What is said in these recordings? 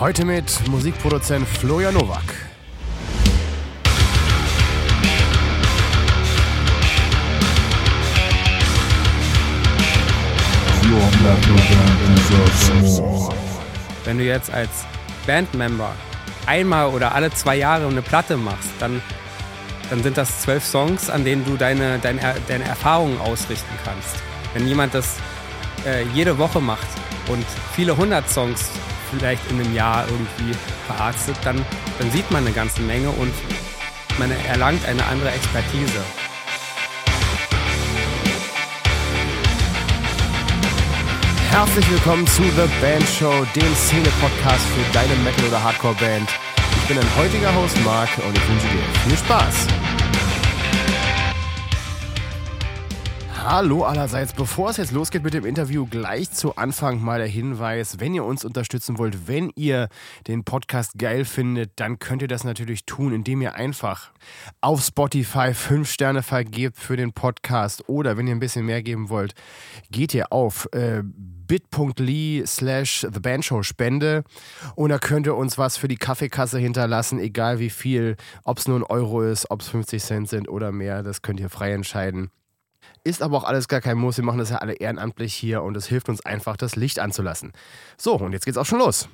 Heute mit Musikproduzent Florian Nowak. Wenn du jetzt als Bandmember einmal oder alle zwei Jahre eine Platte machst, dann, dann sind das zwölf Songs, an denen du deine, deine, deine Erfahrungen ausrichten kannst. Wenn jemand das äh, jede Woche macht und viele hundert Songs vielleicht in einem Jahr irgendwie verarztet, dann, dann sieht man eine ganze Menge und man erlangt eine andere Expertise. Herzlich willkommen zu The Band Show, dem Szene-Podcast für deine Metal- oder Hardcore-Band. Ich bin dein heutiger Host Marc und ich wünsche dir viel Spaß. Hallo allerseits. Bevor es jetzt losgeht mit dem Interview, gleich zu Anfang mal der Hinweis, wenn ihr uns unterstützen wollt, wenn ihr den Podcast geil findet, dann könnt ihr das natürlich tun, indem ihr einfach auf Spotify 5 Sterne vergebt für den Podcast oder wenn ihr ein bisschen mehr geben wollt, geht ihr auf äh, bit.ly slash thebandshow Spende und da könnt ihr uns was für die Kaffeekasse hinterlassen, egal wie viel, ob es nur ein Euro ist, ob es 50 Cent sind oder mehr, das könnt ihr frei entscheiden. Ist aber auch alles gar kein Muss. Wir machen das ja alle ehrenamtlich hier und es hilft uns einfach, das Licht anzulassen. So, und jetzt geht's auch schon los.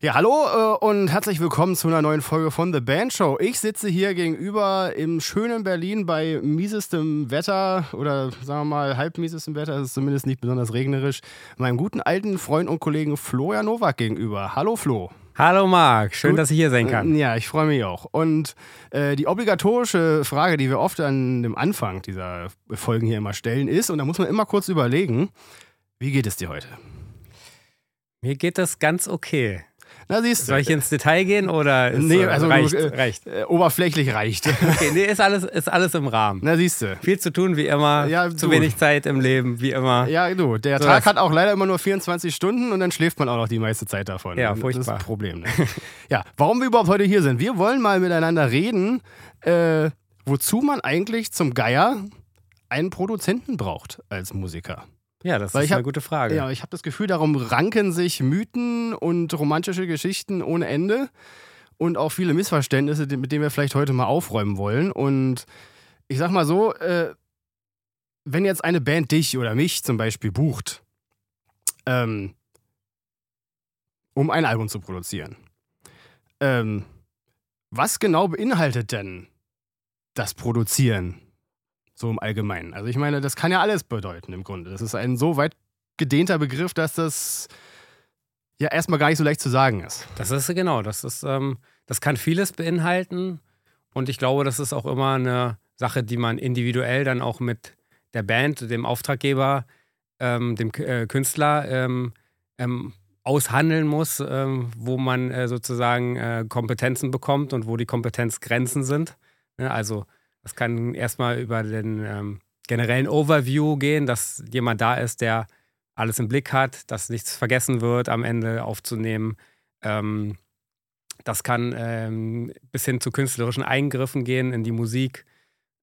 Ja, hallo äh, und herzlich willkommen zu einer neuen Folge von The Band Show. Ich sitze hier gegenüber im schönen Berlin bei miesestem Wetter oder sagen wir mal halb miesestem Wetter, es ist zumindest nicht besonders regnerisch, meinem guten alten Freund und Kollegen Florian Nowak gegenüber. Hallo Flo. Hallo Marc, schön, Gut. dass ich hier sein kann. Ja, ich freue mich auch. Und äh, die obligatorische Frage, die wir oft an dem Anfang dieser Folgen hier immer stellen, ist, und da muss man immer kurz überlegen, wie geht es dir heute? Mir geht das ganz okay. Na, siehst du. Soll ich ins Detail gehen oder ist, Nee, äh, also reicht? äh, reicht. Äh, oberflächlich reicht. Okay, nee, ist alles, ist alles im Rahmen. Na, siehst du. Viel zu tun wie immer, Ja, zu du. wenig Zeit im Leben wie immer. Ja, du, der So, Tag hat auch leider immer nur 24 Stunden und dann schläft man auch noch die meiste Zeit davon. Ja, Das ist furchtbar. das Problem. Ne? ja, warum wir überhaupt heute hier sind. Wir wollen mal miteinander reden, äh, wozu man eigentlich zum Geier einen Produzenten braucht als Musiker. Ja, das Weil ist ich eine hab- gute Frage. Ja, ich habe das Gefühl, darum ranken sich Mythen und romantische Geschichten ohne Ende und auch viele Missverständnisse, mit denen wir vielleicht heute mal aufräumen wollen. Und ich sag mal so, äh, wenn jetzt eine Band dich oder mich zum Beispiel bucht, ähm, um ein Album zu produzieren, ähm, was genau beinhaltet denn das Produzieren? So im Allgemeinen. Also ich meine, das kann ja alles bedeuten im Grunde. Das ist ein so weit gedehnter Begriff, dass das ja erstmal gar nicht so leicht zu sagen ist. Das ist genau, das ist, ähm, das kann vieles beinhalten und ich glaube, das ist auch immer eine Sache, die man individuell dann auch mit der Band, dem Auftraggeber, ähm, dem äh, Künstler ähm, ähm, aushandeln muss, ähm, wo man äh, sozusagen äh, Kompetenzen bekommt und wo die Kompetenzgrenzen sind. Ne, also das kann erstmal über den ähm, generellen Overview gehen, dass jemand da ist, der alles im Blick hat, dass nichts vergessen wird am Ende aufzunehmen. Ähm, das kann ähm, bis hin zu künstlerischen Eingriffen gehen in die Musik.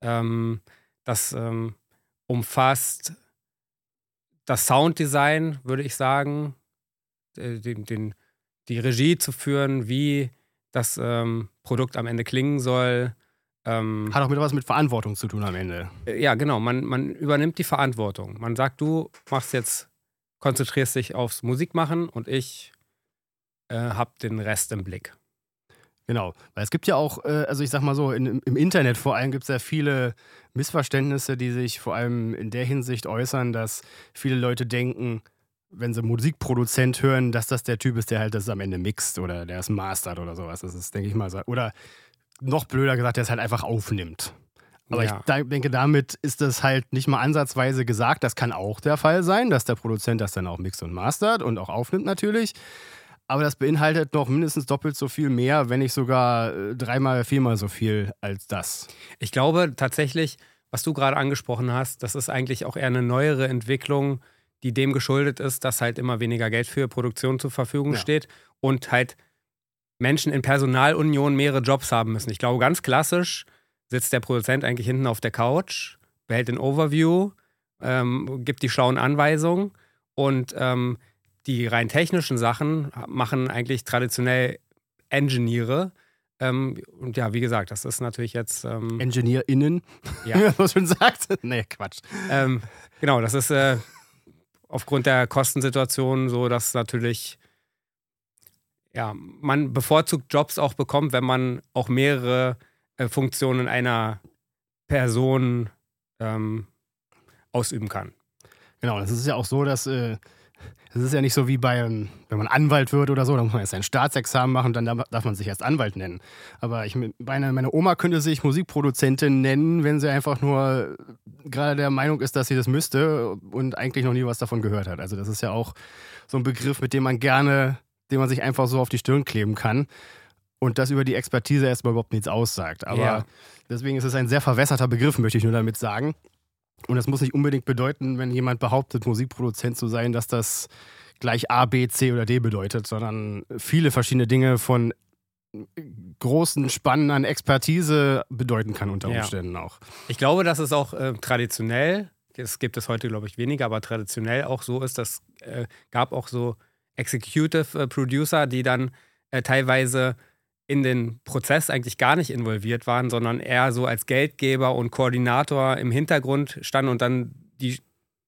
Ähm, das ähm, umfasst das Sounddesign, würde ich sagen, äh, den, den, die Regie zu führen, wie das ähm, Produkt am Ende klingen soll. Ähm, Hat auch mit was mit Verantwortung zu tun am Ende. äh, ja, genau, man, man übernimmt die Verantwortung. Man sagt, du machst jetzt, konzentrierst dich aufs Musikmachen und ich äh, hab den Rest im Blick. Genau. Weil es gibt ja auch, äh, also ich sag mal so, in, im Internet vor allem gibt es ja viele Missverständnisse, die sich vor allem in der Hinsicht äußern, dass viele Leute denken, wenn sie Musikproduzent hören, dass das der Typ ist, der halt das am Ende mixt oder der es mastert oder sowas. Das ist, denke ich mal, so. Oder noch blöder gesagt, der es halt einfach aufnimmt. Aber Ja. ich da, denke, damit ist das halt nicht mal ansatzweise gesagt. Das kann auch der Fall sein, dass der Produzent das dann auch mixt und mastert und auch aufnimmt natürlich. Aber das beinhaltet noch mindestens doppelt so viel mehr, wenn nicht sogar äh, dreimal, viermal so viel als das. Ich glaube tatsächlich, was du gerade angesprochen hast, das ist eigentlich auch eher eine neuere Entwicklung, die dem geschuldet ist, dass halt immer weniger Geld für Produktion zur Verfügung Ja. steht und halt Menschen in Personalunion mehrere Jobs haben müssen. Ich glaube, ganz klassisch sitzt der Produzent eigentlich hinten auf der Couch, behält den Overview, ähm, gibt die schlauen Anweisungen und ähm, die rein technischen Sachen machen eigentlich traditionell Engineere. Ähm, und ja, wie gesagt, das ist natürlich jetzt. Ähm, EngineerInnen, Ja. wie man so schön sagt. Nee, Quatsch. ähm, genau, das ist äh, aufgrund der Kostensituation so, dass natürlich ja, man bevorzugt Jobs auch bekommt, wenn man auch mehrere äh, Funktionen einer Person ähm, ausüben kann. Genau, das ist ja auch so, dass äh, es ist ja nicht so wie bei, ähm, wenn man Anwalt wird oder so, dann muss man erst ein Staatsexamen machen, dann darf darf man sich erst Anwalt nennen. Aber ich, meine, meine Oma könnte sich Musikproduzentin nennen, wenn sie einfach nur gerade der Meinung ist, dass sie das müsste und eigentlich noch nie was davon gehört hat. Also das ist ja auch so ein Begriff, mit dem man gerne, den man sich einfach so auf die Stirn kleben kann und das über die Expertise erstmal überhaupt nichts aussagt. Aber Ja. deswegen ist es ein sehr verwässerter Begriff, möchte ich nur damit sagen. Und das muss nicht unbedingt bedeuten, wenn jemand behauptet, Musikproduzent zu sein, dass das gleich A, B, C oder D bedeutet, sondern viele verschiedene Dinge von großen Spannen an Expertise bedeuten kann unter Ja. Umständen auch. Ich glaube, dass es auch äh, traditionell, das gibt es heute, glaube ich, weniger, aber traditionell auch so ist, dass äh, gab auch so Executive äh, Producer, die dann äh, teilweise in den Prozess eigentlich gar nicht involviert waren, sondern eher so als Geldgeber und Koordinator im Hintergrund standen und dann die,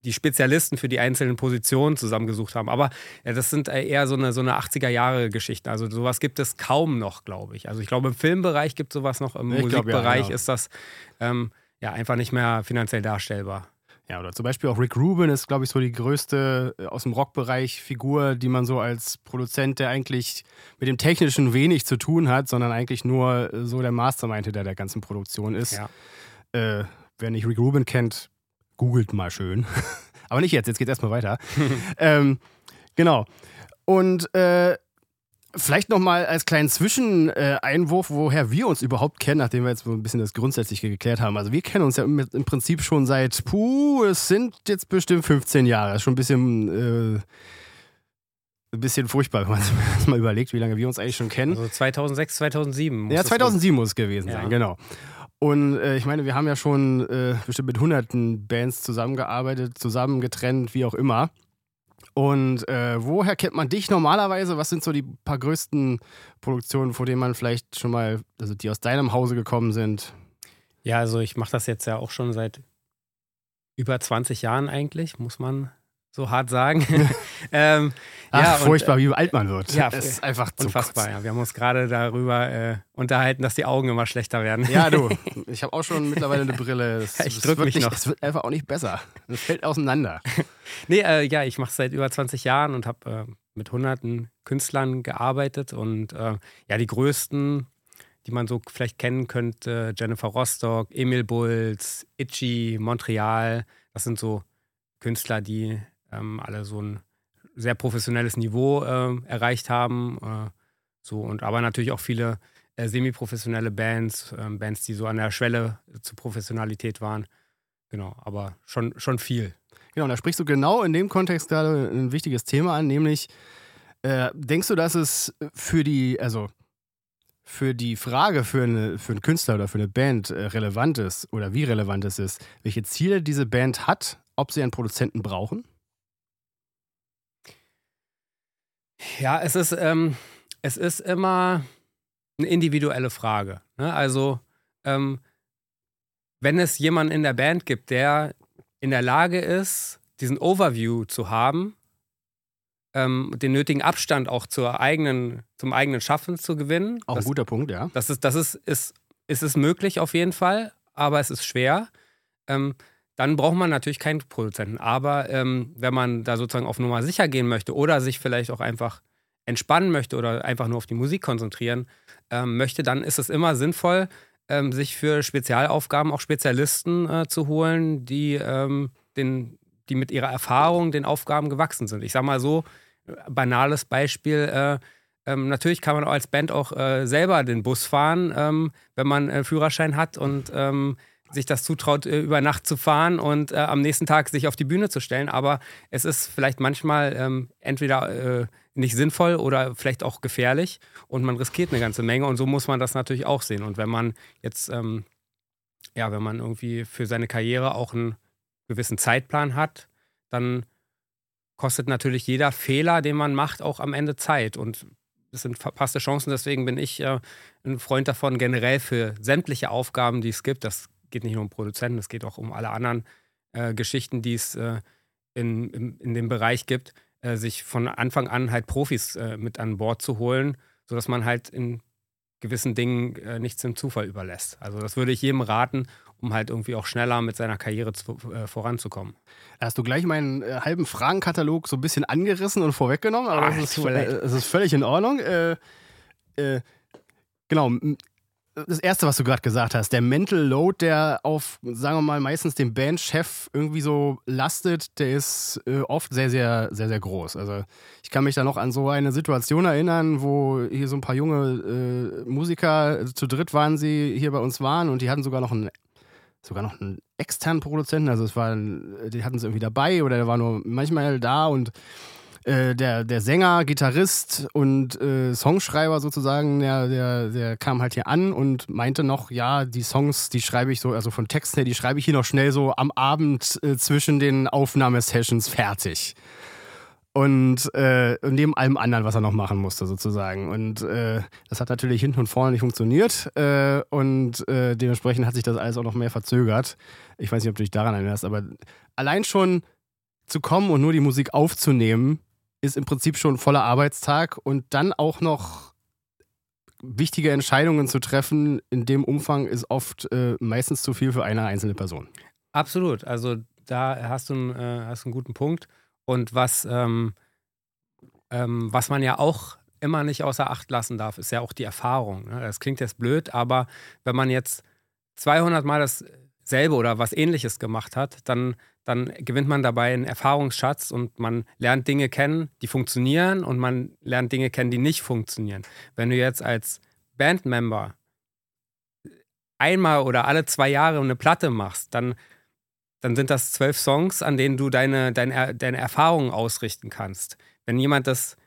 die Spezialisten für die einzelnen Positionen zusammengesucht haben. Aber ja, das sind äh, eher so eine, so eine 80er-Jahre-Geschichten. Also sowas gibt es kaum noch, glaube ich. Also ich glaube, im Filmbereich gibt es sowas noch, im Ich glaub, ja, Musikbereich genau. ist das ähm, ja einfach nicht mehr finanziell darstellbar. Ja, oder zum Beispiel auch Rick Rubin ist, glaube ich, so die größte äh, aus dem Rockbereich Figur, die man so als Produzent, der eigentlich mit dem Technischen wenig zu tun hat, sondern eigentlich nur äh, so der Mastermind hinter der ganzen Produktion ist. Ja. Äh, wer nicht Rick Rubin kennt, googelt mal schön. Aber nicht jetzt, jetzt geht's erstmal weiter. ähm, genau. Und äh, vielleicht nochmal als kleinen Zwischeneinwurf, woher wir uns überhaupt kennen, nachdem wir jetzt so ein bisschen das Grundsätzliche geklärt haben. Also wir kennen uns ja im, Prinzip schon seit, puh, es sind jetzt bestimmt 15 Jahre. Ist schon ein bisschen, äh, ein bisschen furchtbar, wenn man sich mal überlegt, wie lange wir uns eigentlich schon kennen. Also 2006, 2007. muss Ja, es 2007 muss es gewesen Ja. sein, genau. Und äh, ich meine, wir haben ja schon äh, bestimmt mit hunderten Bands zusammengearbeitet, zusammen getrennt, wie auch immer. Und äh, woher kennt man dich normalerweise? Was sind so die paar größten Produktionen, vor denen man vielleicht schon mal, also die aus deinem Hause gekommen sind? Ja, also ich mache das jetzt ja auch schon seit über 20 Jahren eigentlich, muss man so hart sagen. ähm, Ach, ja, und, furchtbar, wie alt man wird. ja, es ist einfach zu Unfassbar, ja. Wir haben uns gerade darüber äh, unterhalten, dass die Augen immer schlechter werden. Ja, du, ich habe auch schon mittlerweile eine Brille. Es, Ja, ich es drück wird mich nicht, noch. Es wird einfach auch nicht besser. Es fällt auseinander. Nee, äh, ja, ich mache es seit über 20 Jahren und habe äh, mit hunderten Künstlern gearbeitet und äh, ja, die größten, die man so vielleicht kennen könnte, Jennifer Rostock, Emil Bulls, Itchy, Montreal, das sind so Künstler, die ähm, alle so ein sehr professionelles Niveau äh, erreicht haben. Äh, so und aber natürlich auch viele äh, semi-professionelle Bands, ähm, Bands, die so an der Schwelle zur Professionalität waren. Genau, aber schon, schon viel. Genau, da sprichst du genau in dem Kontext gerade ein wichtiges Thema an, nämlich äh, denkst du, dass es für die, also für die Frage für, eine, für einen Künstler oder für eine Band äh, relevant ist oder wie relevant es ist, welche Ziele diese Band hat, ob sie einen Produzenten brauchen? Ja, es ist, ähm, es ist immer eine individuelle Frage. Ne? Also, ähm, wenn es jemanden in der Band gibt, der in der Lage ist, diesen Overview zu haben, ähm, den nötigen Abstand auch zur eigenen, zum eigenen Schaffen zu gewinnen. Auch das, ein guter Punkt, ja. das ist, das ist, ist, ist es möglich auf jeden Fall, aber es ist schwer. Ähm, dann braucht man natürlich keinen Produzenten. Aber ähm, wenn man da sozusagen auf Nummer sicher gehen möchte oder sich vielleicht auch einfach entspannen möchte oder einfach nur auf die Musik konzentrieren ähm, möchte, dann ist es immer sinnvoll, ähm, sich für Spezialaufgaben auch Spezialisten äh, zu holen, die, ähm, den, die mit ihrer Erfahrung den Aufgaben gewachsen sind. Ich sag mal so, äh, banales Beispiel, äh, ähm, natürlich kann man als Band auch äh, selber den Bus fahren, ähm, wenn man einen Führerschein hat und ähm, sich das zutraut, äh, über Nacht zu fahren und äh, am nächsten Tag sich auf die Bühne zu stellen. Aber es ist vielleicht manchmal ähm, entweder äh, nicht sinnvoll oder vielleicht auch gefährlich und man riskiert eine ganze Menge und so muss man das natürlich auch sehen. Und wenn man jetzt, ähm, ja, wenn man irgendwie für seine Karriere auch einen gewissen Zeitplan hat, dann kostet natürlich jeder Fehler, den man macht, auch am Ende Zeit. Und das sind verpasste Chancen. Deswegen bin ich äh, ein Freund davon, generell für sämtliche Aufgaben, die es gibt. Das geht nicht nur um Produzenten, es geht auch um alle anderen äh, Geschichten, die es äh, in, in, in, dem Bereich gibt, äh, sich von Anfang an halt Profis äh, mit an Bord zu holen, sodass man halt in gewissen Dingen äh, nichts dem Zufall überlässt. Also das würde ich jedem raten, um halt irgendwie auch schneller mit seiner Karriere zu, äh, voranzukommen. Da hast du gleich meinen halben Fragenkatalog so ein bisschen angerissen und vorweggenommen, aber Ach, das, ist, ist, völlig in Ordnung. Genau, das Erste, was du gerade gesagt hast, der Mental Load, der auf, sagen wir mal, meistens dem Bandchef irgendwie so lastet, der ist äh, oft sehr, sehr, sehr, sehr groß. Also ich kann mich da noch an so eine Situation erinnern, wo hier so ein paar junge äh, Musiker, zu dritt waren sie, hier bei uns waren und die hatten sogar noch einen sogar noch einen externen Produzenten. Also es war, die hatten es irgendwie dabei oder der war nur manchmal da und äh, der, der Sänger, Gitarrist und äh, Songschreiber sozusagen, der, der, der kam halt hier an und meinte noch, ja, die Songs, die schreibe ich so, also von Texten her, die schreibe ich hier noch schnell so am Abend äh, zwischen den Aufnahmesessions fertig und äh, neben allem anderen, was er noch machen musste, sozusagen. Und äh, das hat natürlich hinten und vorne nicht funktioniert und dementsprechend hat sich das alles auch noch mehr verzögert. Ich weiß nicht, ob du dich daran erinnerst, aber allein schon zu kommen und nur die Musik aufzunehmen, ist im Prinzip schon voller Arbeitstag und dann auch noch wichtige Entscheidungen zu treffen in dem Umfang ist oft äh, meistens zu viel für eine einzelne Person. Absolut. Also da hast du, einen, äh, hast einen guten Punkt. Und was, ähm, ähm, was man ja auch immer nicht außer Acht lassen darf, ist ja auch die Erfahrung. Ne? Das klingt jetzt blöd, aber wenn man jetzt 200 Mal dasselbe oder was ähnliches gemacht hat, dann, dann gewinnt man dabei einen Erfahrungsschatz und man lernt Dinge kennen, die funktionieren und man lernt Dinge kennen, die nicht funktionieren. Wenn du jetzt als Bandmember einmal oder alle zwei Jahre eine Platte machst, dann dann sind das zwölf Songs, an denen du deine, deine, deine Erfahrungen ausrichten kannst. Wenn jemand das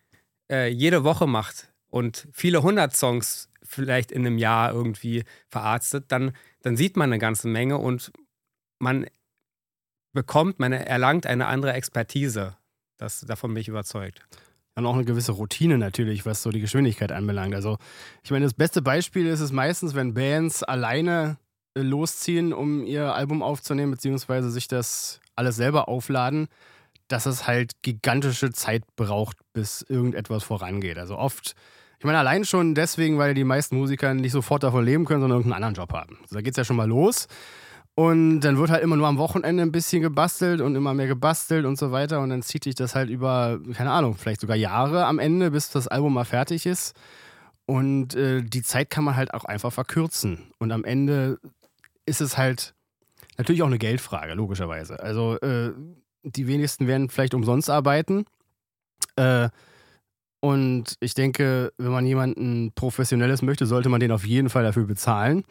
äh, jede Woche macht und viele hundert Songs vielleicht in einem Jahr irgendwie verarztet, dann, dann sieht man eine ganze Menge und man bekommt, man erlangt eine andere Expertise. Das, davon bin ich überzeugt. Und auch eine gewisse Routine natürlich, was so die Geschwindigkeit anbelangt. Also, ich meine, das beste Beispiel ist es meistens, wenn Bands alleine losziehen, um ihr Album aufzunehmen, beziehungsweise sich das alles selber aufladen, dass es halt gigantische Zeit braucht, bis irgendetwas vorangeht. Also oft, ich meine, allein schon deswegen, weil die meisten Musiker nicht sofort davon leben können, sondern irgendeinen anderen Job haben. Also da geht es ja schon mal los. Und dann wird halt immer nur am Wochenende ein bisschen gebastelt und immer mehr gebastelt und so weiter. Und dann zieht sich das halt über, keine Ahnung, vielleicht sogar Jahre am Ende, bis das Album mal fertig ist. Und äh, die Zeit kann man halt auch einfach verkürzen. Und am Ende ist es halt natürlich auch eine Geldfrage, logischerweise. Also äh, die wenigsten werden vielleicht umsonst arbeiten. Äh, und ich denke, wenn man jemanden Professionelles möchte, sollte man den auf jeden Fall dafür bezahlen.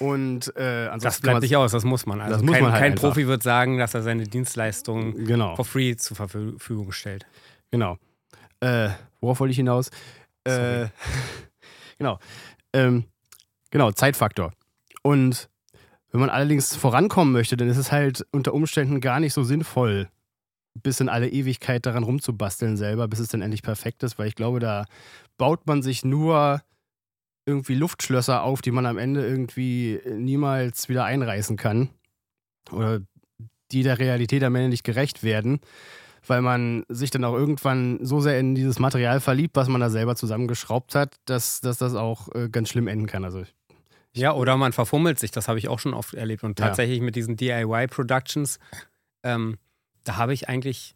Und äh, das bleibt nicht aus, das muss man. Also kein, man halt kein Profi wird sagen, dass er seine Dienstleistungen genau. for free zur Verfügung stellt. Genau. Äh, worauf wollte ich hinaus? Äh, genau. Ähm, genau, Zeitfaktor. Und wenn man allerdings vorankommen möchte, dann ist es halt unter Umständen gar nicht so sinnvoll, bis in alle Ewigkeit daran rumzubasteln selber, bis es dann endlich perfekt ist, weil ich glaube, da baut man sich nur irgendwie Luftschlösser auf, die man am Ende irgendwie niemals wieder einreißen kann. Oder die der Realität am Ende nicht gerecht werden, weil man sich dann auch irgendwann so sehr in dieses Material verliebt, was man da selber zusammengeschraubt hat, dass, dass das auch äh, ganz schlimm enden kann. Also ja, oder man verfummelt sich, das habe ich auch schon oft erlebt. Und tatsächlich ja. mit diesen DIY-Productions, ähm, da habe ich eigentlich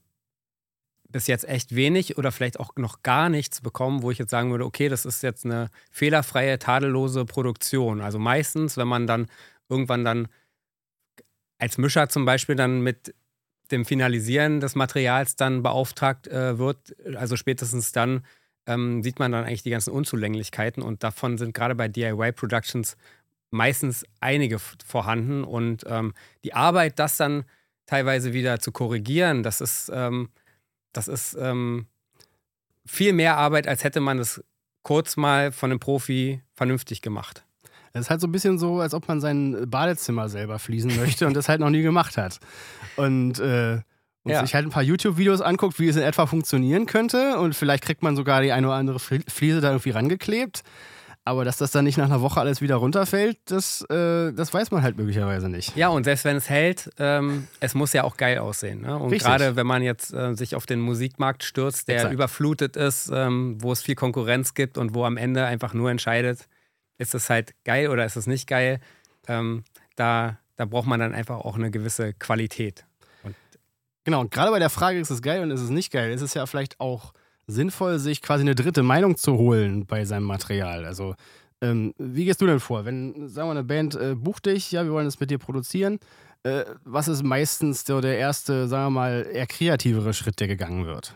bis jetzt echt wenig oder vielleicht auch noch gar nichts bekommen, wo ich jetzt sagen würde, okay, das ist jetzt eine fehlerfreie, tadellose Produktion. Also meistens, wenn man dann irgendwann dann als Mischer zum Beispiel dann mit dem Finalisieren des Materials dann beauftragt äh, wird, also spätestens dann ähm, sieht man dann eigentlich die ganzen Unzulänglichkeiten und davon sind gerade bei DIY Productions meistens einige vorhanden und ähm, die Arbeit, das dann teilweise wieder zu korrigieren, das ist, ähm, das ist ähm, viel mehr Arbeit, als hätte man es kurz mal von einem Profi vernünftig gemacht. Es ist halt so ein bisschen so, als ob man sein Badezimmer selber fließen möchte und das halt noch nie gemacht hat. Und äh, und ja. sich halt ein paar YouTube-Videos anguckt, wie es in etwa funktionieren könnte und vielleicht kriegt man sogar die eine oder andere Fliese da irgendwie rangeklebt. Aber dass das dann nicht nach einer Woche alles wieder runterfällt, das, äh, das weiß man halt möglicherweise nicht. Ja, und selbst wenn es hält, ähm, es muss ja auch geil aussehen. Ne? Und gerade wenn man jetzt äh, sich auf den Musikmarkt stürzt, der Exakt. überflutet ist, ähm, wo es viel Konkurrenz gibt und wo am Ende einfach nur entscheidet, ist es halt geil oder ist es nicht geil, ähm, da, da braucht man dann einfach auch eine gewisse Qualität. Und genau, und gerade bei der Frage, ist es geil und ist es nicht geil, ist es ja vielleicht auch sinnvoll, sich quasi eine dritte Meinung zu holen bei seinem Material. Also, ähm, wie gehst du denn vor? Wenn, sagen wir, eine Band äh, bucht dich, ja, wir wollen das mit dir produzieren. Äh, was ist meistens so der erste, sagen wir mal, eher kreativere Schritt, der gegangen wird?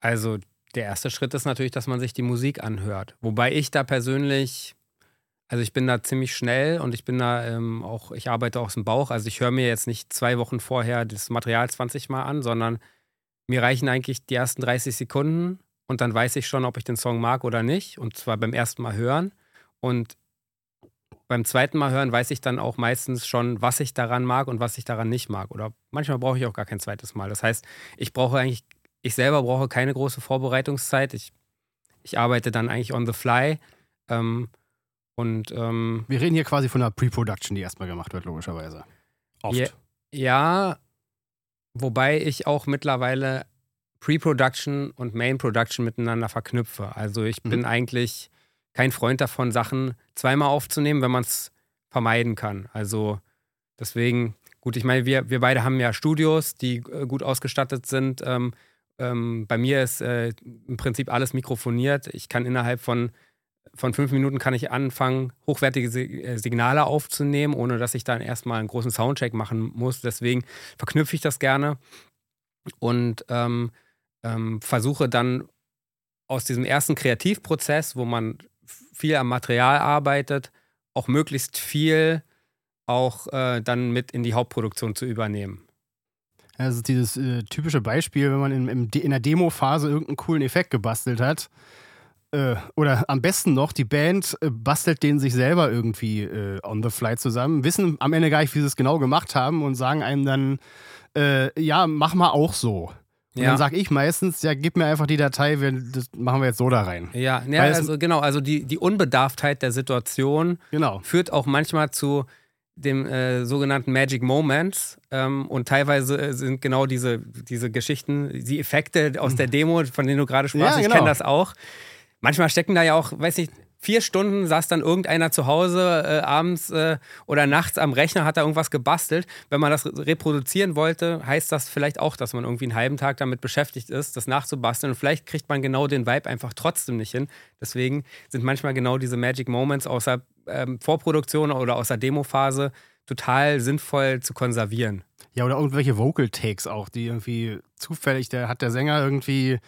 Also, der erste Schritt ist natürlich, dass man sich die Musik anhört. Wobei ich da persönlich, also ich bin da ziemlich schnell und ich bin da ähm, auch, ich arbeite aus dem Bauch. Also ich höre mir jetzt nicht zwei Wochen vorher das Material 20 Mal an, sondern mir reichen eigentlich die ersten 30 Sekunden und dann weiß ich schon, ob ich den Song mag oder nicht. Und zwar beim ersten Mal hören. Und beim zweiten Mal hören weiß ich dann auch meistens schon, was ich daran mag und was ich daran nicht mag. Oder manchmal brauche ich auch gar kein zweites Mal. Das heißt, ich brauche eigentlich, ich selber brauche keine große Vorbereitungszeit. Ich, ich arbeite dann eigentlich on the fly. Ähm, und ähm, wir reden hier quasi von einer Pre-Production, die erstmal gemacht wird, logischerweise. Oft. Ja, ja, Wobei ich auch mittlerweile Pre-Production und Main-Production miteinander verknüpfe. Also ich mhm. bin eigentlich kein Freund davon, Sachen zweimal aufzunehmen, wenn man es vermeiden kann. Also deswegen, gut, ich meine, wir, wir beide haben ja Studios, die äh, gut ausgestattet sind. Ähm, ähm, bei mir ist äh, im Prinzip alles mikrofoniert. Ich kann innerhalb von von fünf Minuten kann ich anfangen, hochwertige äh, Signale aufzunehmen, ohne dass ich dann erstmal einen großen Soundcheck machen muss. Deswegen verknüpfe ich das gerne und ähm, ähm, versuche dann aus diesem ersten Kreativprozess, wo man viel am Material arbeitet, auch möglichst viel auch äh, dann mit in die Hauptproduktion zu übernehmen. Also dieses äh, typische Beispiel, wenn man in, in der Demo-Phase irgendeinen coolen Effekt gebastelt hat äh, oder am besten noch, die Band äh, bastelt den sich selber irgendwie äh, on the fly zusammen, wissen am Ende gar nicht, wie sie es genau gemacht haben und sagen einem dann, äh, ja, mach mal auch so. Und ja. dann sage ich meistens, ja, gib mir einfach die Datei, wir, das machen wir jetzt so da rein. Ja, ja also genau, also die, die Unbedarftheit der Situation genau. führt auch manchmal zu dem äh, sogenannten Magic Moments. Ähm, und teilweise sind genau diese, diese Geschichten, die Effekte aus der Demo, von denen du gerade sprachst, ja, genau. ich kenne das auch manchmal stecken da ja auch, weiß nicht, vier Stunden saß dann irgendeiner zu Hause äh, abends äh, oder nachts am Rechner, hat da irgendwas gebastelt. Wenn man das reproduzieren wollte, heißt das vielleicht auch, dass man irgendwie einen halben Tag damit beschäftigt ist, das nachzubasteln. Und vielleicht kriegt man genau den Vibe einfach trotzdem nicht hin. Deswegen sind manchmal genau diese Magic Moments außer ähm, Vorproduktion oder außer Demophase total sinnvoll zu konservieren. Ja, oder irgendwelche Vocal Takes auch, die irgendwie zufällig, der hat der Sänger irgendwie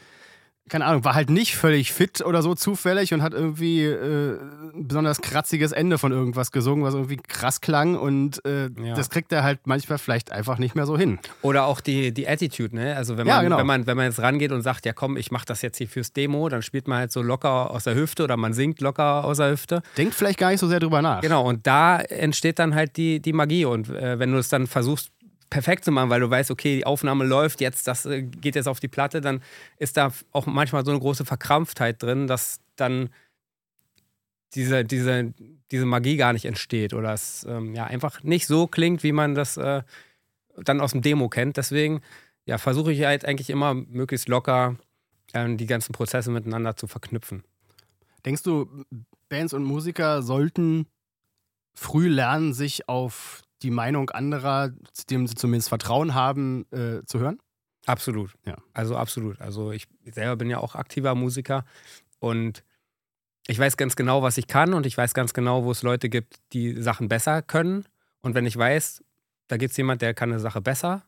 keine Ahnung, war halt nicht völlig fit oder so zufällig und hat irgendwie äh, ein besonders kratziges Ende von irgendwas gesungen, was irgendwie krass klang und äh, ja. das kriegt er halt manchmal vielleicht einfach nicht mehr so hin. Oder auch die, die Attitude, ne? Also wenn man, ja, genau. wenn, man, wenn man jetzt rangeht und sagt, ja komm, ich mach das jetzt hier fürs Demo, dann spielt man halt so locker aus der Hüfte oder man singt locker aus der Hüfte. Denkt vielleicht gar nicht so sehr drüber nach. Genau, und da entsteht dann halt die, die Magie und äh, wenn du es dann versuchst, perfekt zu machen, weil du weißt, okay, die Aufnahme läuft jetzt, das äh, geht jetzt auf die Platte, dann ist da auch manchmal so eine große Verkrampftheit drin, dass dann diese, diese, diese Magie gar nicht entsteht oder es ähm, ja, einfach nicht so klingt, wie man das äh, dann aus dem Demo kennt. Deswegen ja, versuche ich halt eigentlich immer möglichst locker äh, die ganzen Prozesse miteinander zu verknüpfen. Denkst du, Bands und Musiker sollten früh lernen, sich auf die Meinung anderer, dem sie zumindest Vertrauen haben, äh, zu hören? Absolut. Ja. Also absolut. Also ich selber bin ja auch aktiver Musiker und ich weiß ganz genau, was ich kann und ich weiß ganz genau, wo es Leute gibt, die Sachen besser können. Und wenn ich weiß, da gibt es jemand, der kann eine Sache besser,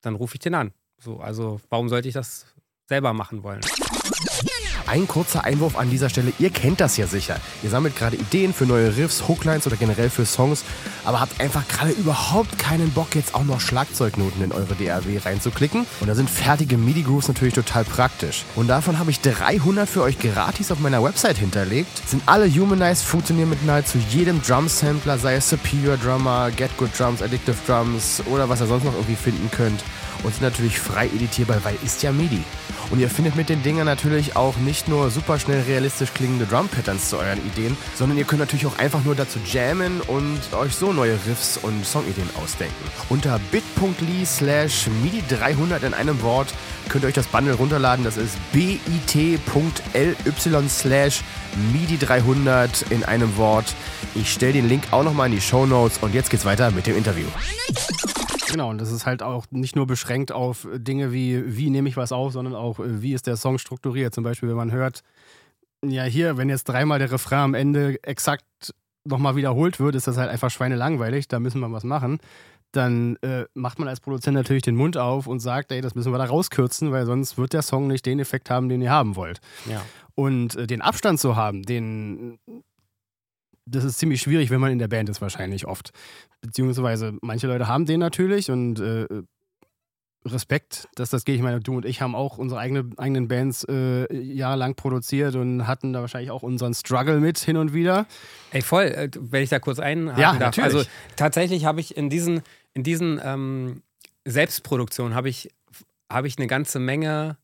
dann rufe ich den an. So, also warum sollte ich das selber machen wollen? Ein kurzer Einwurf an dieser Stelle. Ihr kennt das ja sicher. Ihr sammelt gerade Ideen für neue Riffs, Hooklines oder generell für Songs, aber habt einfach gerade überhaupt keinen Bock, jetzt auch noch Schlagzeugnoten in eure DAW reinzuklicken. Und da sind fertige MIDI-Grooves natürlich total praktisch. Und davon habe ich 300 für euch gratis auf meiner Website hinterlegt. Sind alle humanized, funktionieren mit nahezu jedem Drum-Sampler, sei es Superior Drummer, Get Good Drums, Addictive Drums oder was ihr sonst noch irgendwie finden könnt. Und sind natürlich frei editierbar, weil ist ja MIDI. Und ihr findet mit den Dingern natürlich auch nicht nur super schnell realistisch klingende Drum-Patterns zu euren Ideen, sondern ihr könnt natürlich auch einfach nur dazu jammen und euch so neue Riffs und Songideen ausdenken. Unter bit.ly slash MIDI300 in einem Wort könnt ihr euch das Bundle runterladen. Das ist bit.ly slash MIDI300 in einem Wort. Ich stelle den Link auch nochmal in die Show Notes und jetzt geht's weiter mit dem Interview. Genau, und das ist halt auch nicht nur beschränkt auf Dinge wie, wie nehme ich was auf, sondern auch, äh, wie ist der Song strukturiert. Zum Beispiel, wenn man hört, ja, hier, wenn jetzt dreimal der Refrain am Ende exakt nochmal wiederholt wird, ist das halt einfach schweinelangweilig, da müssen wir was machen. Dann äh, macht man als Produzent natürlich den Mund auf und sagt, ey, das müssen wir da rauskürzen, weil sonst wird der Song nicht den Effekt haben, den ihr haben wollt. Ja. Und äh, den Abstand zu haben, den das ist ziemlich schwierig, wenn man in der Band ist, wahrscheinlich oft. Beziehungsweise manche Leute haben den natürlich und äh, Respekt, dass das geht. Ich meine, du und ich haben auch unsere eigene, eigenen Bands äh, jahrelang produziert und hatten da wahrscheinlich auch unseren Struggle mit hin und wieder. Ey, voll, äh, wenn ich da kurz einhaken Ja, darf. natürlich. Also tatsächlich habe ich in diesen, in diesen ähm, Selbstproduktionen habe ich, habe ich eine ganze Menge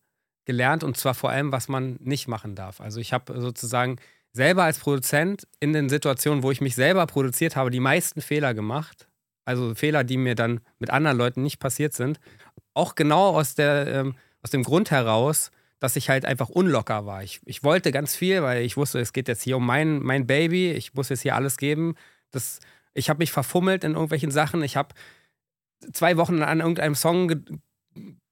gelernt und zwar vor allem, was man nicht machen darf. Also ich habe sozusagen selber als Produzent in den Situationen, wo ich mich selber produziert habe, die meisten Fehler gemacht. Also Fehler, die mir dann mit anderen Leuten nicht passiert sind. Auch genau aus, der, ähm, aus dem Grund heraus, dass ich halt einfach unlocker war. Ich, ich wollte ganz viel, weil ich wusste, es geht jetzt hier um mein, mein Baby. Ich muss jetzt hier alles geben. Das, ich habe mich verfummelt in irgendwelchen Sachen. Ich habe zwei Wochen an irgendeinem Song ge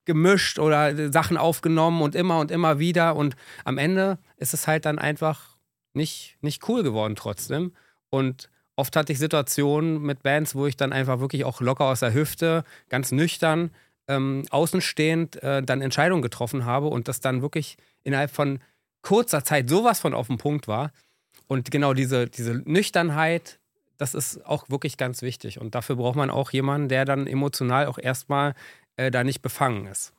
gemischt oder Sachen aufgenommen und immer und immer wieder. Und am Ende ist es halt dann einfach nicht, nicht cool geworden trotzdem. Und oft hatte ich Situationen mit Bands, wo ich dann einfach wirklich auch locker aus der Hüfte, ganz nüchtern, ähm, außenstehend äh, dann Entscheidungen getroffen habe und das dann wirklich innerhalb von kurzer Zeit sowas von auf dem Punkt war. Und genau diese, diese Nüchternheit, das ist auch wirklich ganz wichtig. Und dafür braucht man auch jemanden, der dann emotional auch erstmal äh, da nicht befangen ist.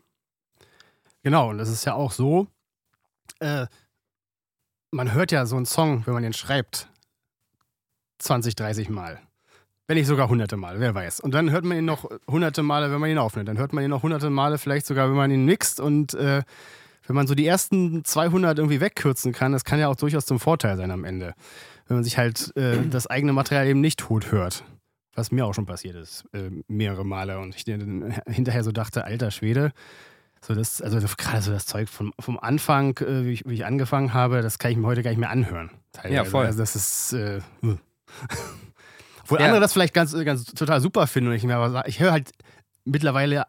Genau, und das ist ja auch so, äh, man hört ja so einen Song, wenn man den schreibt, 20, 30 Mal. Wenn nicht sogar hunderte Male, wer weiß. Und dann hört man ihn noch hunderte Male, wenn man ihn aufnimmt. Dann hört man ihn noch hunderte Male, vielleicht sogar, wenn man ihn mixt. Und äh, wenn man so die ersten 200 irgendwie wegkürzen kann, das kann ja auch durchaus zum Vorteil sein am Ende. Wenn man sich halt äh, das eigene Material eben nicht tot hört. Was mir auch schon passiert ist, äh, mehrere Male. Und ich hinterher so dachte, alter Schwede, so das, also gerade so das Zeug vom, vom Anfang, äh, wie, ich, wie ich angefangen habe, das kann ich mir heute gar nicht mehr anhören. Teilweise. Ja, voll. Also das ist. Äh, uh. Obwohl Ja. andere das vielleicht ganz, ganz total super finden und ich mir aber sag- ich höre halt mittlerweile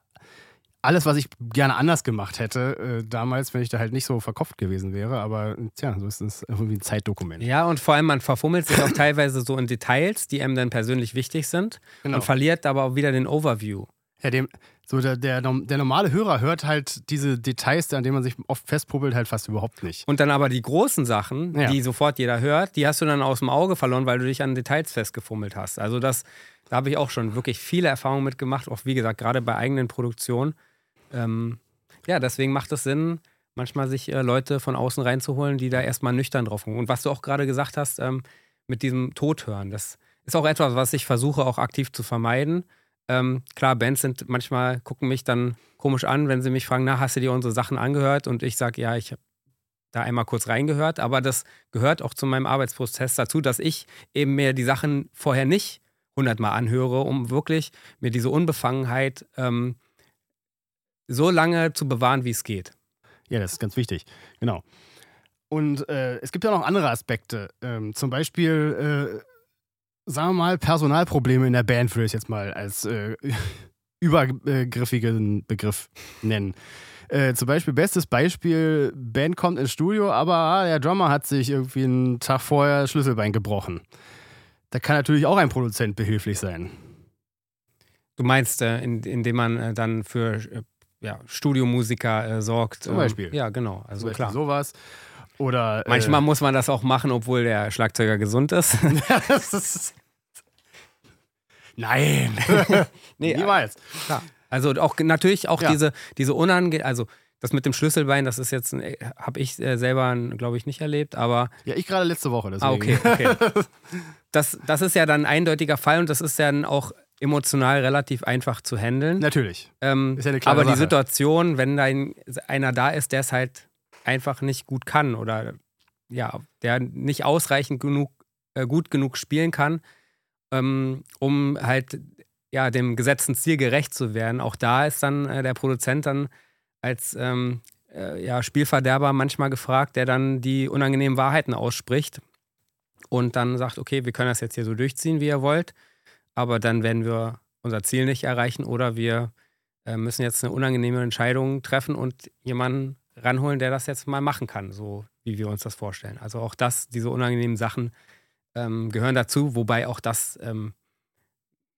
alles, was ich gerne anders gemacht hätte, äh, damals, wenn ich da halt nicht so verkopft gewesen wäre. Aber tja, so ist es irgendwie ein Zeitdokument. Ja, und vor allem, man verfummelt sich auch teilweise so in Details, die einem dann persönlich wichtig sind Genau. und verliert aber auch wieder den Overview. Ja, dem, so der, der, der normale Hörer hört halt diese Details, an denen man sich oft festpuppelt, halt fast überhaupt nicht. Und dann aber die großen Sachen, Ja. die sofort jeder hört, die hast du dann aus dem Auge verloren, weil du dich an Details festgefummelt hast. Also das, da habe ich auch schon wirklich viele Erfahrungen mitgemacht, auch wie gesagt, gerade bei eigenen Produktionen. Ähm, ja, deswegen macht es Sinn, manchmal sich äh, Leute von außen reinzuholen, die da erstmal nüchtern drauf gucken. Und was du auch gerade gesagt hast, ähm, mit diesem Tothören, das ist auch etwas, was ich versuche auch aktiv zu vermeiden. Ähm, klar, Bands sind manchmal, gucken mich dann komisch an, wenn sie mich fragen, na, hast du dir unsere Sachen angehört? Und ich sage, ja, ich habe da einmal kurz reingehört, aber das gehört auch zu meinem Arbeitsprozess dazu, dass ich eben mir die Sachen vorher nicht hundertmal anhöre, um wirklich mir diese Unbefangenheit ähm, so lange zu bewahren, wie es geht. Ja, das ist ganz wichtig. Genau. Und äh, es gibt ja noch andere Aspekte. Ähm, zum Beispiel, äh, sagen wir mal, Personalprobleme in der Band würde ich jetzt mal als äh, übergriffigen Begriff nennen. Äh, zum Beispiel, bestes Beispiel, Band kommt ins Studio, aber ah, der Drummer hat sich irgendwie einen Tag vorher das Schlüsselbein gebrochen. Da kann natürlich auch ein Produzent behilflich sein. Du meinst, äh, in, indem man äh, dann für äh, ja, Studiomusiker äh, sorgt. Zum ähm, Beispiel. Ja, genau. Also klar. sowas. Oder, Manchmal äh, muss man das auch machen, obwohl der Schlagzeuger gesund ist. ist Nein. nee, Niemals. Klar. Also auch natürlich auch ja. diese, diese unangenehm, also das mit dem Schlüsselbein, das ist jetzt, habe ich äh, selber, glaube ich, nicht erlebt, aber. Ja, ich gerade letzte Woche. Deswegen. Ah, okay, okay. Das, das ist ja dann ein eindeutiger Fall und das ist dann auch emotional relativ einfach zu handeln. Natürlich. Ähm, ist ja eine klare aber Sache. die Situation, wenn da einer da ist, der es halt einfach nicht gut kann oder ja, der nicht ausreichend genug, äh, gut genug spielen kann, ähm, um halt ja, dem gesetzten Ziel gerecht zu werden. Auch da ist dann äh, der Produzent dann als ähm, äh, ja, Spielverderber manchmal gefragt, der dann die unangenehmen Wahrheiten ausspricht und dann sagt, okay, wir können das jetzt hier so durchziehen, wie ihr wollt, aber dann werden wir unser Ziel nicht erreichen oder wir äh, müssen jetzt eine unangenehme Entscheidung treffen und jemanden ranholen, der das jetzt mal machen kann, so wie wir uns das vorstellen. Also auch das, diese unangenehmen Sachen ähm, gehören dazu, wobei auch das ähm,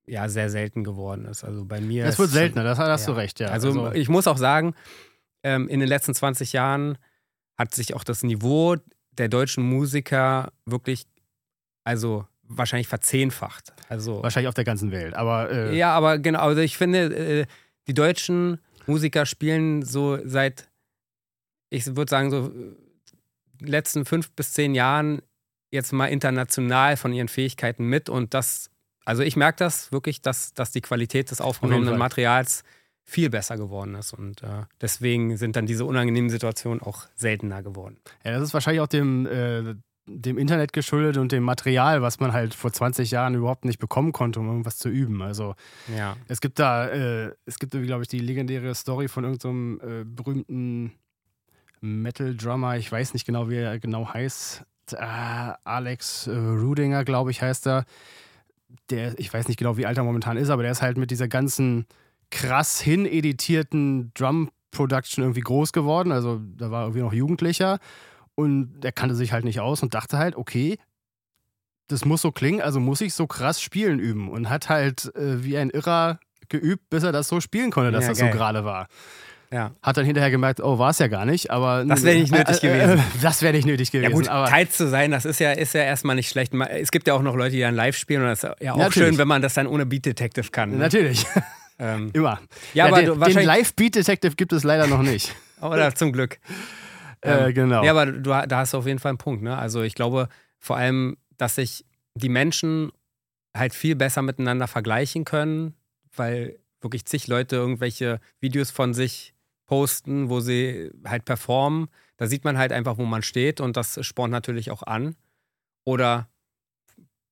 ja sehr selten geworden ist. Also bei mir. Es wird seltener, das hast ja. du recht, ja. Also, also, ich muss auch sagen, ähm, in den letzten 20 Jahren hat sich auch das Niveau der deutschen Musiker wirklich, also wahrscheinlich verzehnfacht. Also, wahrscheinlich auf der ganzen Welt, aber. Äh ja, aber genau, also ich finde, äh, die deutschen Musiker spielen so seit, ich würde sagen, so letzten fünf bis zehn Jahren jetzt mal international von ihren Fähigkeiten mit und das also ich merke das wirklich, dass, dass die Qualität des aufgenommenen Materials viel besser geworden ist. Und äh, deswegen sind dann diese unangenehmen Situationen auch seltener geworden. Ja, das ist wahrscheinlich auch dem, äh, dem Internet geschuldet und dem Material, was man halt vor 20 Jahren überhaupt nicht bekommen konnte, um irgendwas zu üben. Also ja. es gibt da, äh, es gibt, glaube ich, die legendäre Story von irgendeinem so berühmten Metal-Drummer, ich weiß nicht genau, wie er genau heißt. Ah, Alex äh, Rudinger, glaube ich, heißt er der, ich weiß nicht genau, wie alt er momentan ist, aber der ist halt mit dieser ganzen krass hineditierten Drum-Production irgendwie groß geworden. Also da war irgendwie noch Jugendlicher und der kannte sich halt nicht aus und dachte halt, okay, das muss so klingen, also muss ich so krass spielen üben und hat halt äh, wie ein Irrer geübt, bis er das so spielen konnte, dass ja, das geil. so gerade war. Ja. Hat dann hinterher gemerkt, oh, war es ja gar nicht, aber. Das wäre nicht nötig äh, äh, gewesen. das wäre nicht nötig gewesen. Ja, gut, aber teils zu sein, das ist ja, ist ja erstmal nicht schlecht. Es gibt ja auch noch Leute, die dann live spielen und das ist ja auch Natürlich. schön, wenn man das dann ohne Beat Detective kann. Ne? Natürlich. Ähm. Immer. Ja, ja aber den, den Live-Beat Detective gibt es leider noch nicht. Oder zum Glück. äh, ähm, genau. Ja, aber du, da hast du auf jeden Fall einen Punkt. Ne? Also ich glaube vor allem, dass sich die Menschen halt viel besser miteinander vergleichen können, weil wirklich zig Leute irgendwelche Videos von sich posten, wo sie halt performen. Da sieht man halt einfach, wo man steht und das spornt natürlich auch an. Oder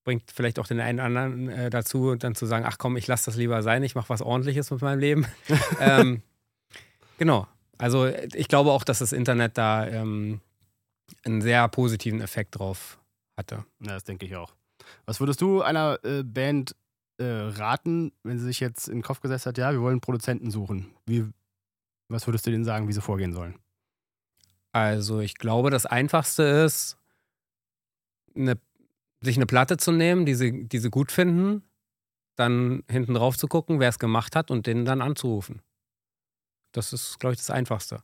bringt vielleicht auch den einen oder anderen äh, dazu, dann zu sagen, ach komm, ich lasse das lieber sein, ich mache was ordentliches mit meinem Leben. ähm, genau. Also ich glaube auch, dass das Internet da ähm, einen sehr positiven Effekt drauf hatte. Ja, das denke ich auch. Was würdest du einer äh, Band äh, raten, wenn sie sich jetzt in den Kopf gesetzt hat, ja, wir wollen Produzenten suchen? Wie was würdest du denen sagen, wie sie vorgehen sollen? Also, ich glaube, das Einfachste ist, eine, sich eine Platte zu nehmen, die sie, die sie gut finden, dann hinten drauf zu gucken, wer es gemacht hat und den dann anzurufen. Das ist, glaube ich, das Einfachste.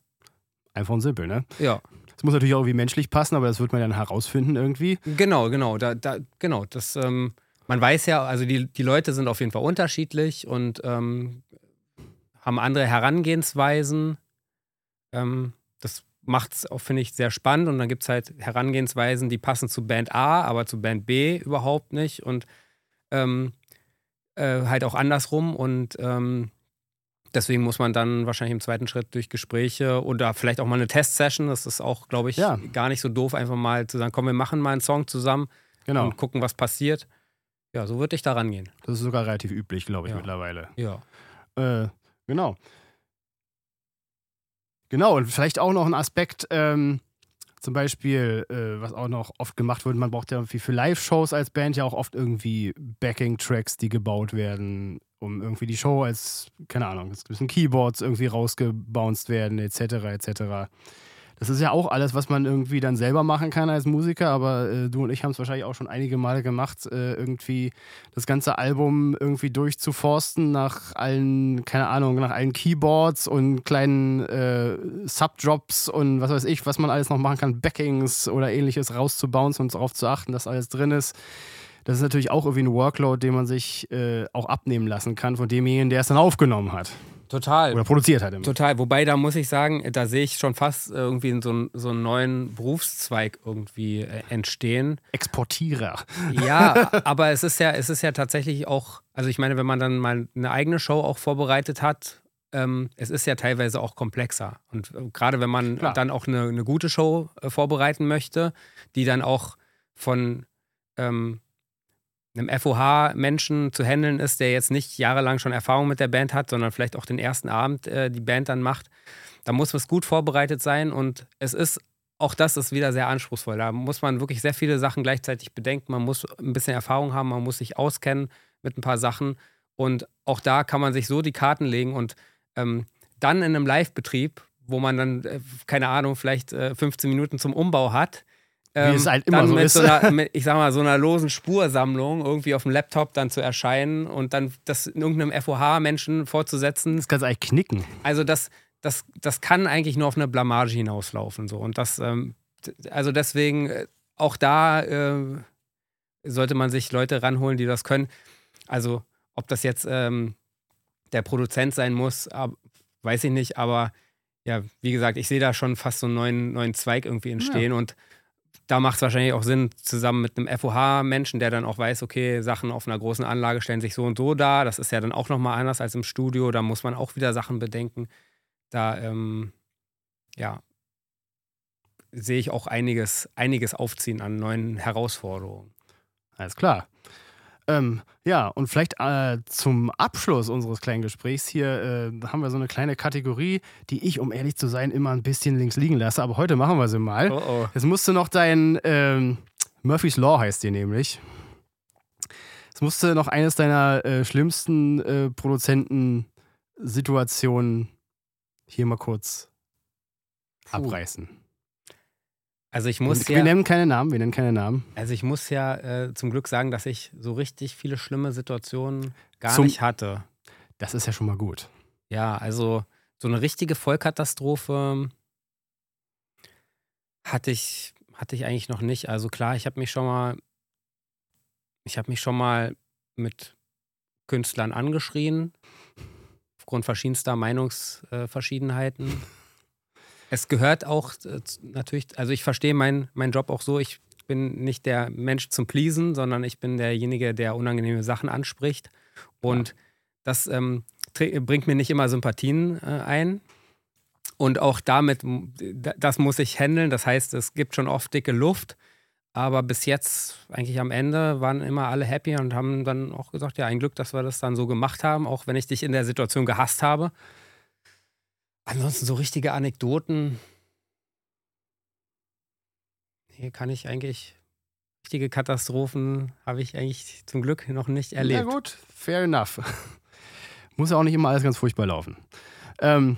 Einfach und simpel, ne? Ja. Das muss natürlich auch irgendwie menschlich passen, aber das wird man dann herausfinden irgendwie. Genau, genau. Da, da, genau. Das, ähm, man weiß ja, also die, die Leute sind auf jeden Fall unterschiedlich und ähm, haben andere Herangehensweisen. Ähm, das macht es auch, finde ich, sehr spannend. Und dann gibt es halt Herangehensweisen, die passen zu Band A, aber zu Band B überhaupt nicht. Und ähm, äh, halt auch andersrum. Und ähm, deswegen muss man dann wahrscheinlich im zweiten Schritt durch Gespräche oder vielleicht auch mal eine Testsession, das ist auch, glaube ich, ja. gar nicht so doof, einfach mal zu sagen, komm, wir machen mal einen Song zusammen genau. und gucken, was passiert. Ja, so würde ich da rangehen. Das ist sogar relativ üblich, glaube ich, ja. mittlerweile. Ja. Äh, Genau. Genau, und vielleicht auch noch ein Aspekt, ähm, zum Beispiel, äh, was auch noch oft gemacht wird, man braucht ja für Live-Shows als Band ja auch oft irgendwie Backing-Tracks, die gebaut werden, um irgendwie die Show als, keine Ahnung, es müssen Keyboards irgendwie rausgebounced werden, etc., etc. Das ist ja auch alles, was man irgendwie dann selber machen kann als Musiker, aber äh, du und ich haben es wahrscheinlich auch schon einige Male gemacht, äh, irgendwie das ganze Album irgendwie durchzuforsten nach allen, keine Ahnung, nach allen Keyboards und kleinen äh, Subdrops und was weiß ich, was man alles noch machen kann, Backings oder ähnliches rauszubouncen und darauf zu achten, dass alles drin ist. Das ist natürlich auch irgendwie ein Workload, den man sich äh, auch abnehmen lassen kann von demjenigen, der es dann aufgenommen hat. Total. Oder produziert hat. Immer. Total. Wobei, da muss ich sagen, da sehe ich schon fast irgendwie so, so einen neuen Berufszweig irgendwie äh, entstehen. Exportierer. Ja, aber es ist ja, es ist ja tatsächlich auch, also ich meine, wenn man dann mal eine eigene Show auch vorbereitet hat, ähm, es ist ja teilweise auch komplexer. Und äh, gerade wenn man Klar. dann auch eine, eine gute Show äh, vorbereiten möchte, die dann auch von ähm, einem FOH-Menschen zu handeln ist, der jetzt nicht jahrelang schon Erfahrung mit der Band hat, sondern vielleicht auch den ersten Abend äh, die Band dann macht, da muss was gut vorbereitet sein und es ist, auch das ist wieder sehr anspruchsvoll. Da muss man wirklich sehr viele Sachen gleichzeitig bedenken. Man muss ein bisschen Erfahrung haben, man muss sich auskennen mit ein paar Sachen und auch da kann man sich so die Karten legen und ähm, dann in einem Live-Betrieb, wo man dann, äh, keine Ahnung, vielleicht äh, 15 Minuten zum Umbau hat, wie es ähm, halt immer dann so mit ist. So einer, mit, ich sag mal, so einer losen Spursammlung irgendwie auf dem Laptop dann zu erscheinen und dann das irgendeinem FOH-Menschen vorzusetzen. Das kannst du eigentlich knicken. Also das, das, das kann eigentlich nur auf eine Blamage hinauslaufen. So. Und das, ähm, also deswegen, äh, auch da äh, sollte man sich Leute ranholen, die das können. Also, ob das jetzt ähm, der Produzent sein muss, weiß ich nicht, aber ja, wie gesagt, ich sehe da schon fast so einen neuen, neuen Zweig irgendwie entstehen ja. und da macht es wahrscheinlich auch Sinn, zusammen mit einem FOH-Menschen, der dann auch weiß, okay, Sachen auf einer großen Anlage stellen sich so und so dar. Das ist ja dann auch nochmal anders als im Studio. Da muss man auch wieder Sachen bedenken. Da, ähm, ja, sehe ich auch einiges, einiges aufziehen an neuen Herausforderungen. Alles klar. Ähm, ja, und vielleicht äh, zum Abschluss unseres kleinen Gesprächs hier äh, haben wir so eine kleine Kategorie, die ich, um ehrlich zu sein, immer ein bisschen links liegen lasse. Aber heute machen wir sie mal. Oh oh. Jetzt musst du noch dein ähm, Murphy's Law heißt die nämlich. Jetzt musste noch eines deiner äh, schlimmsten äh, Produzenten-Situationen hier mal kurz Puh. abreißen. Also ich muss wir, ja, nennen keine Namen, wir nennen keine Namen. Also ich muss ja äh, zum Glück sagen, dass ich so richtig viele schlimme Situationen gar zum, nicht hatte. Das ist ja schon mal gut. Ja, also so eine richtige Vollkatastrophe hatte ich, hatte ich eigentlich noch nicht. Also klar, ich habe mich schon mal, ich habe mich schon mal mit Künstlern angeschrien, aufgrund verschiedenster Meinungsverschiedenheiten. Es gehört auch äh, natürlich, also ich verstehe meinen mein Job auch so, ich bin nicht der Mensch zum Pleasen, sondern ich bin derjenige, der unangenehme Sachen anspricht. Und ja. das ähm, bringt mir nicht immer Sympathien äh, ein. Und auch damit, das muss ich handeln. Das heißt, es gibt schon oft dicke Luft. Aber bis jetzt, eigentlich am Ende, waren immer alle happy und haben dann auch gesagt, ja, ein Glück, dass wir das dann so gemacht haben, auch wenn ich dich in der Situation gehasst habe. Ansonsten so richtige Anekdoten. Hier kann ich eigentlich. Richtige Katastrophen habe ich eigentlich zum Glück noch nicht erlebt. Na gut, fair enough. Muss ja auch nicht immer alles ganz furchtbar laufen. Ähm,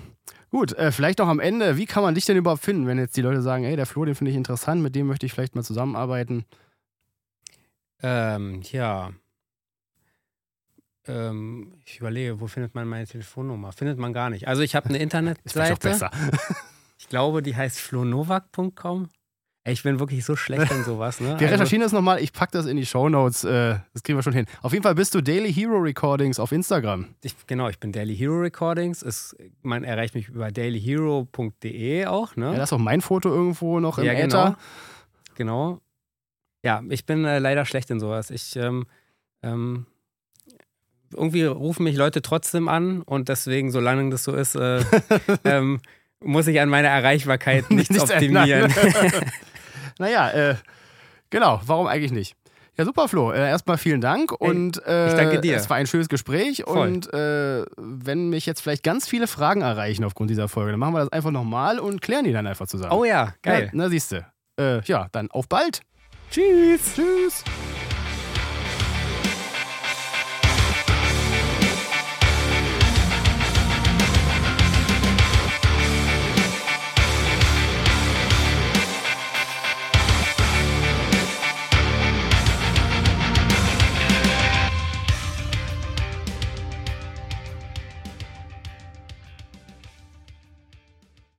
gut, äh, vielleicht auch am Ende, wie kann man dich denn überhaupt finden, wenn jetzt die Leute sagen, ey, der Flo, den finde ich interessant, mit dem möchte ich vielleicht mal zusammenarbeiten? Ähm, ja, ähm, ich überlege, wo findet man meine Telefonnummer? Findet man gar nicht. Also ich habe eine Internetseite. Ist besser. ich glaube, die heißt flonovak.com. Ich bin wirklich so schlecht in sowas. Ne? Wir also, recherchieren das nochmal. Ich packe das in die Shownotes. Äh, das kriegen wir schon hin. Auf jeden Fall bist du Daily Hero Recordings auf Instagram. Ich, genau, ich bin Daily Hero Recordings. Es, man erreicht mich über dailyhero.de auch. Ne? Ja, das ist auch mein Foto irgendwo noch im ja, genau. Genau. Ja, ich bin äh, leider schlecht in sowas. Ich ähm, ähm, irgendwie rufen mich Leute trotzdem an und deswegen, solange das so ist, äh, ähm, muss ich an meiner Erreichbarkeit nichts, nichts optimieren. naja, äh, genau, warum eigentlich nicht? Ja, super, Flo. Äh, erstmal vielen Dank und äh, ich danke dir. es war ein schönes Gespräch. Voll. Und äh, wenn mich jetzt vielleicht ganz viele Fragen erreichen aufgrund dieser Folge, dann machen wir das einfach nochmal und klären die dann einfach zusammen. Oh ja, geil. Ja, na, siehst du. Äh, ja, dann auf bald. Tschüss. Tschüss.